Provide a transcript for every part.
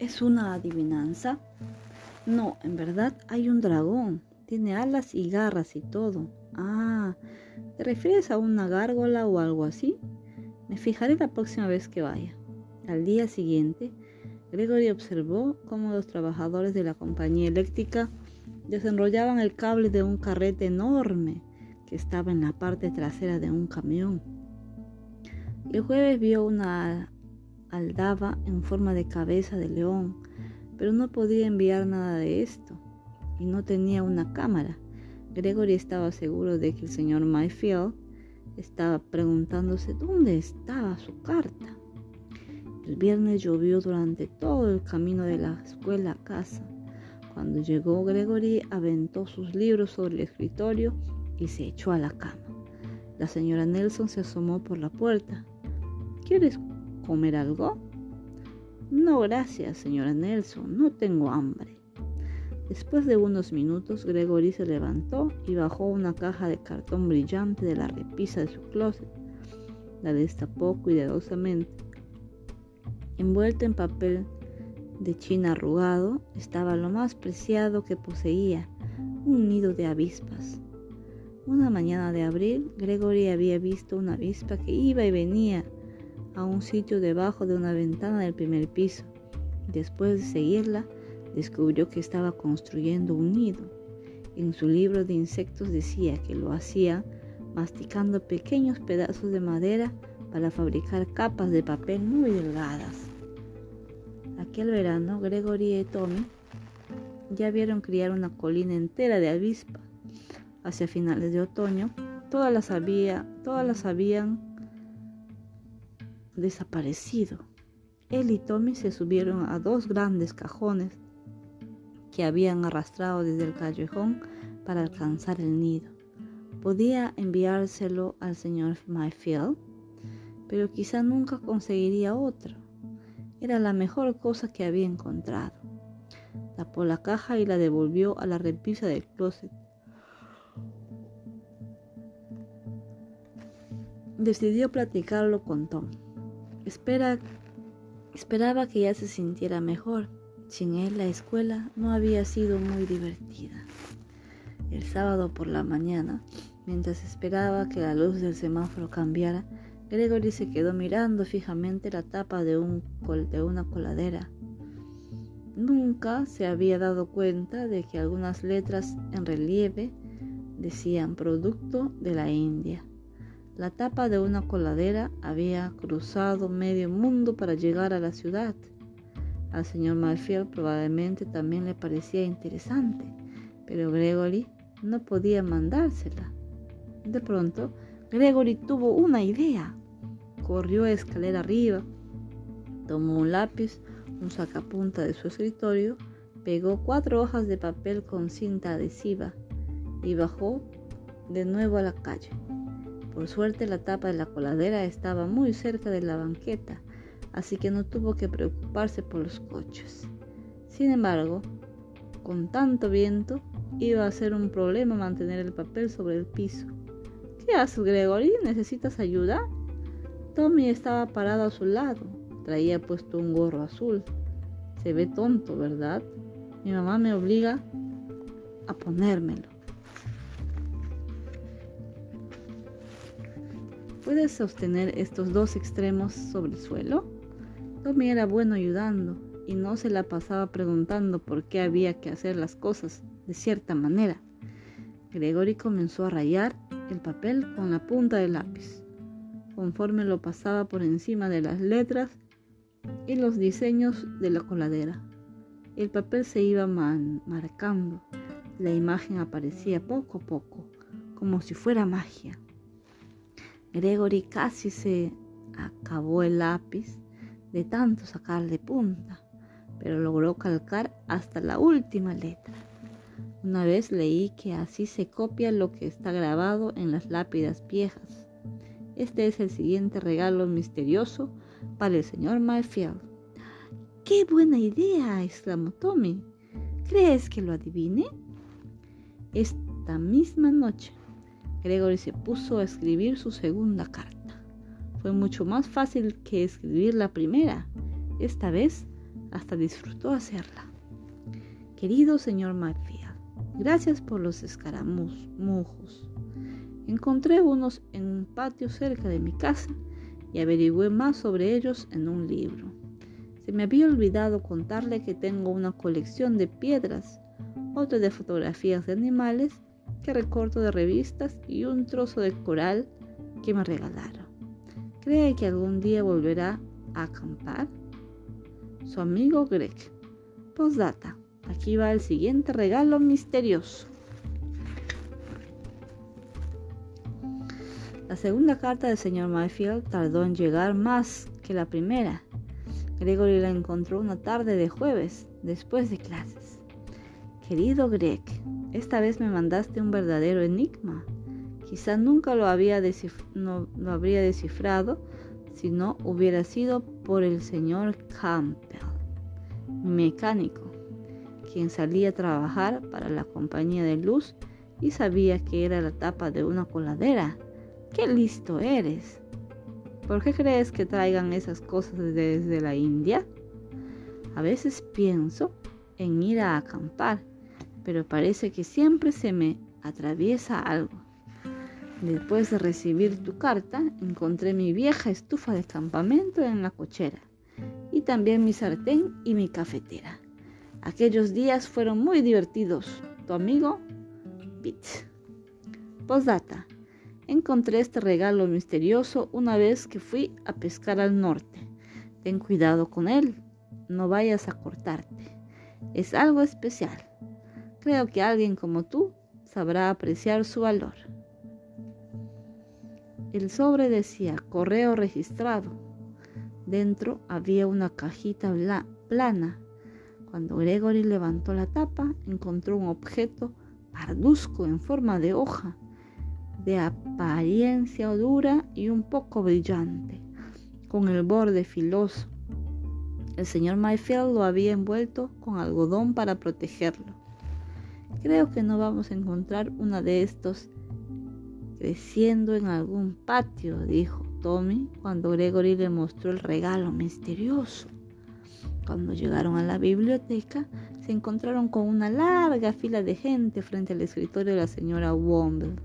¿Es una adivinanza? No, en verdad hay un dragón. Tiene alas y garras y todo. Ah, ¿te refieres a una gárgola o algo así? Me fijaré la próxima vez que vaya. Al día siguiente, Gregory observó cómo los trabajadores de la compañía eléctrica desenrollaban el cable de un carrete enorme que estaba en la parte trasera de un camión. El jueves vio una aldaba en forma de cabeza de león, pero no podía enviar nada de esto y no tenía una cámara. Gregory estaba seguro de que el señor Mayfield estaba preguntándose dónde estaba su carta. El viernes llovió durante todo el camino de la escuela a casa. Cuando llegó Gregory aventó sus libros sobre el escritorio y se echó a la cama. La señora Nelson se asomó por la puerta. ¿Quieres comer algo? No, gracias, señora Nelson, no tengo hambre. Después de unos minutos, Gregory se levantó y bajó una caja de cartón brillante de la repisa de su closet. La destapó cuidadosamente. Envuelta en papel de china arrugado estaba lo más preciado que poseía, un nido de avispas. Una mañana de abril, Gregory había visto una avispa que iba y venía a un sitio debajo de una ventana del primer piso. Después de seguirla, descubrió que estaba construyendo un nido. En su libro de insectos decía que lo hacía masticando pequeños pedazos de madera para fabricar capas de papel muy delgadas. Aquel verano, Gregory y Tommy ya vieron criar una colina entera de avispa. Hacia finales de otoño, todas las, había, todas las habían desaparecido. Él y Tommy se subieron a dos grandes cajones que habían arrastrado desde el callejón para alcanzar el nido. Podía enviárselo al señor Mayfield, pero quizá nunca conseguiría otro. Era la mejor cosa que había encontrado. Tapó la caja y la devolvió a la repisa del closet. Decidió platicarlo con Tommy. Espera, esperaba que ya se sintiera mejor. Sin él la escuela no había sido muy divertida. El sábado por la mañana, mientras esperaba que la luz del semáforo cambiara, Gregory se quedó mirando fijamente la tapa de, un, de una coladera. Nunca se había dado cuenta de que algunas letras en relieve decían producto de la India. La tapa de una coladera había cruzado medio mundo para llegar a la ciudad. Al señor Malfield probablemente también le parecía interesante, pero Gregory no podía mandársela. De pronto, Gregory tuvo una idea. Corrió escalera arriba, tomó un lápiz, un sacapunta de su escritorio, pegó cuatro hojas de papel con cinta adhesiva y bajó de nuevo a la calle. Por suerte la tapa de la coladera estaba muy cerca de la banqueta, así que no tuvo que preocuparse por los coches. Sin embargo, con tanto viento, iba a ser un problema mantener el papel sobre el piso. ¿Qué haces, Gregory? ¿Necesitas ayuda? Tommy estaba parado a su lado. Traía puesto un gorro azul. Se ve tonto, ¿verdad? Mi mamá me obliga a ponérmelo. ¿Puedes sostener estos dos extremos sobre el suelo? Tommy era bueno ayudando y no se la pasaba preguntando por qué había que hacer las cosas de cierta manera. Gregory comenzó a rayar el papel con la punta del lápiz. Conforme lo pasaba por encima de las letras y los diseños de la coladera, el papel se iba marcando. La imagen aparecía poco a poco, como si fuera magia. Gregory casi se acabó el lápiz de tanto sacarle punta, pero logró calcar hasta la última letra. Una vez leí que así se copia lo que está grabado en las lápidas viejas. Este es el siguiente regalo misterioso para el señor Mayfield. ¡Qué buena idea! exclamó Tommy. ¿Crees que lo adivine? Esta misma noche Gregory se puso a escribir su segunda carta. Fue mucho más fácil que escribir la primera. Esta vez hasta disfrutó hacerla. Querido señor Mayfield, gracias por los escaramujos. Encontré unos en un patio cerca de mi casa y averigüé más sobre ellos en un libro. Se me había olvidado contarle que tengo una colección de piedras, otra de fotografías de animales que recorto de revistas y un trozo de coral que me regalaron. ¿Cree que algún día volverá a acampar? Su amigo Greg. Postdata. Aquí va el siguiente regalo misterioso. La segunda carta del señor Mayfield tardó en llegar más que la primera. Gregory la encontró una tarde de jueves, después de clases. Querido Greg, esta vez me mandaste un verdadero enigma. Quizá nunca lo, habría descifrado si no hubiera sido por el señor Campbell, mecánico quien salía a trabajar para la compañía de luz y sabía que era la tapa de una coladera. ¡Qué listo eres! ¿Por qué crees que traigan esas cosas desde la India? A veces pienso en ir a acampar, pero parece que siempre se me atraviesa algo. Después de recibir tu carta, encontré mi vieja estufa de campamento en la cochera y también mi sartén y mi cafetera. Aquellos días fueron muy divertidos. Tu amigo, Bit. Postdata. Encontré este regalo misterioso una vez que fui a pescar al norte. Ten cuidado con él. No vayas a cortarte. Es algo especial. Creo que alguien como tú sabrá apreciar su valor. El sobre decía correo registrado. Dentro había una cajita plana cuando Gregory levantó la tapa, encontró un objeto parduzco en forma de hoja, de apariencia dura y un poco brillante, con el borde filoso. El señor Mayfield lo había envuelto con algodón para protegerlo. Creo que no vamos a encontrar una de estos creciendo en algún patio, dijo Tommy cuando Gregory le mostró el regalo misterioso. Cuando llegaron a la biblioteca, se encontraron con una larga fila de gente frente al escritorio de la señora Womble.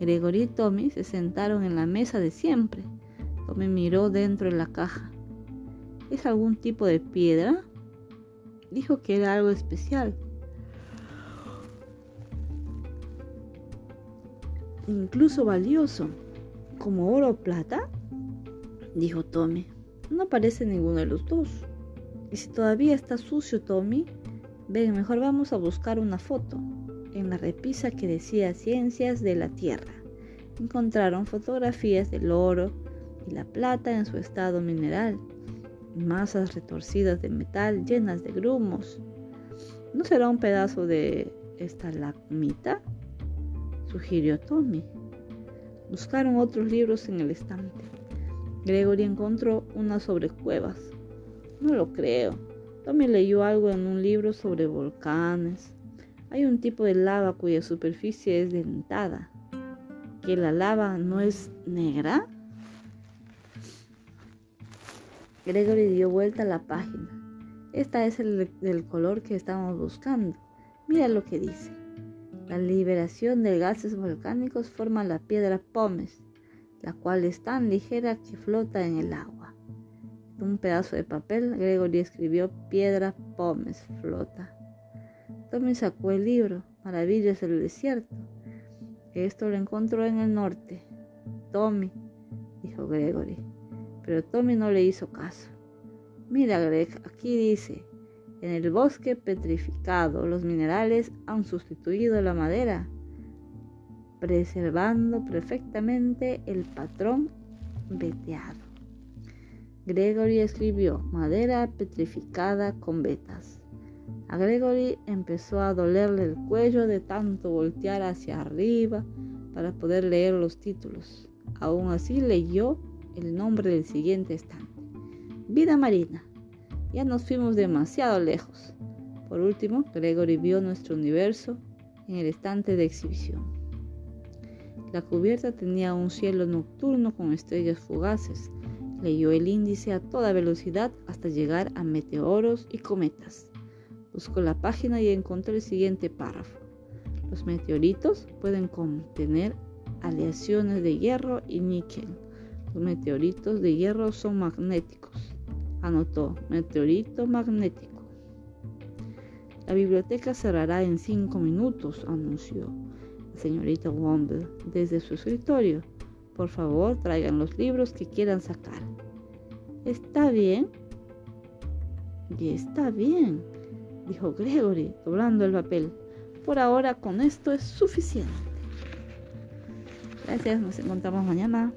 Gregory y Tommy se sentaron en la mesa de siempre. Tommy miró dentro de la caja. ¿Es algún tipo de piedra? Dijo que era algo especial. Incluso valioso, como oro o plata, dijo Tommy. No parece ninguno de los dos. Y si todavía está sucio, Tommy, ven, mejor vamos a buscar una foto. En la repisa que decía Ciencias de la Tierra, encontraron fotografías del oro y la plata en su estado mineral, masas retorcidas de metal llenas de grumos. ¿No será un pedazo de estalagmita? Sugirió Tommy. Buscaron otros libros en el estante. Gregory encontró una sobre cuevas, no lo creo. Tommy leyó algo en un libro sobre volcanes. Hay un tipo de lava cuya superficie es dentada. ¿Que la lava no es negra? Gregory dio vuelta a la página. Esta es el del color que estamos buscando. Mira lo que dice. La liberación de gases volcánicos forma la piedra pómez, la cual es tan ligera que flota en el agua un pedazo de papel, Gregory escribió Piedra Pómez Flota. Tommy sacó el libro, Maravillas del Desierto. Esto lo encontró en el norte. Tommy, dijo Gregory. Pero Tommy no le hizo caso. Mira, Greg, aquí dice, en el bosque petrificado los minerales han sustituido la madera, preservando perfectamente el patrón veteado. Gregory escribió madera petrificada con vetas. A Gregory empezó a dolerle el cuello de tanto voltear hacia arriba para poder leer los títulos. Aún así leyó el nombre del siguiente estante. Vida marina. Ya nos fuimos demasiado lejos. Por último, Gregory vio nuestro universo en el estante de exhibición. La cubierta tenía un cielo nocturno con estrellas fugaces Leyó el índice a toda velocidad hasta llegar a meteoros y cometas. Buscó la página y encontró el siguiente párrafo. Los meteoritos pueden contener aleaciones de hierro y níquel. Los meteoritos de hierro son magnéticos. Anotó, meteorito magnético. La biblioteca cerrará en cinco minutos, anunció la señorita Womble desde su escritorio. Por favor, traigan los libros que quieran sacar. Está bien. Y está bien, dijo Gregory, doblando el papel. Por ahora con esto es suficiente. Gracias, nos encontramos mañana.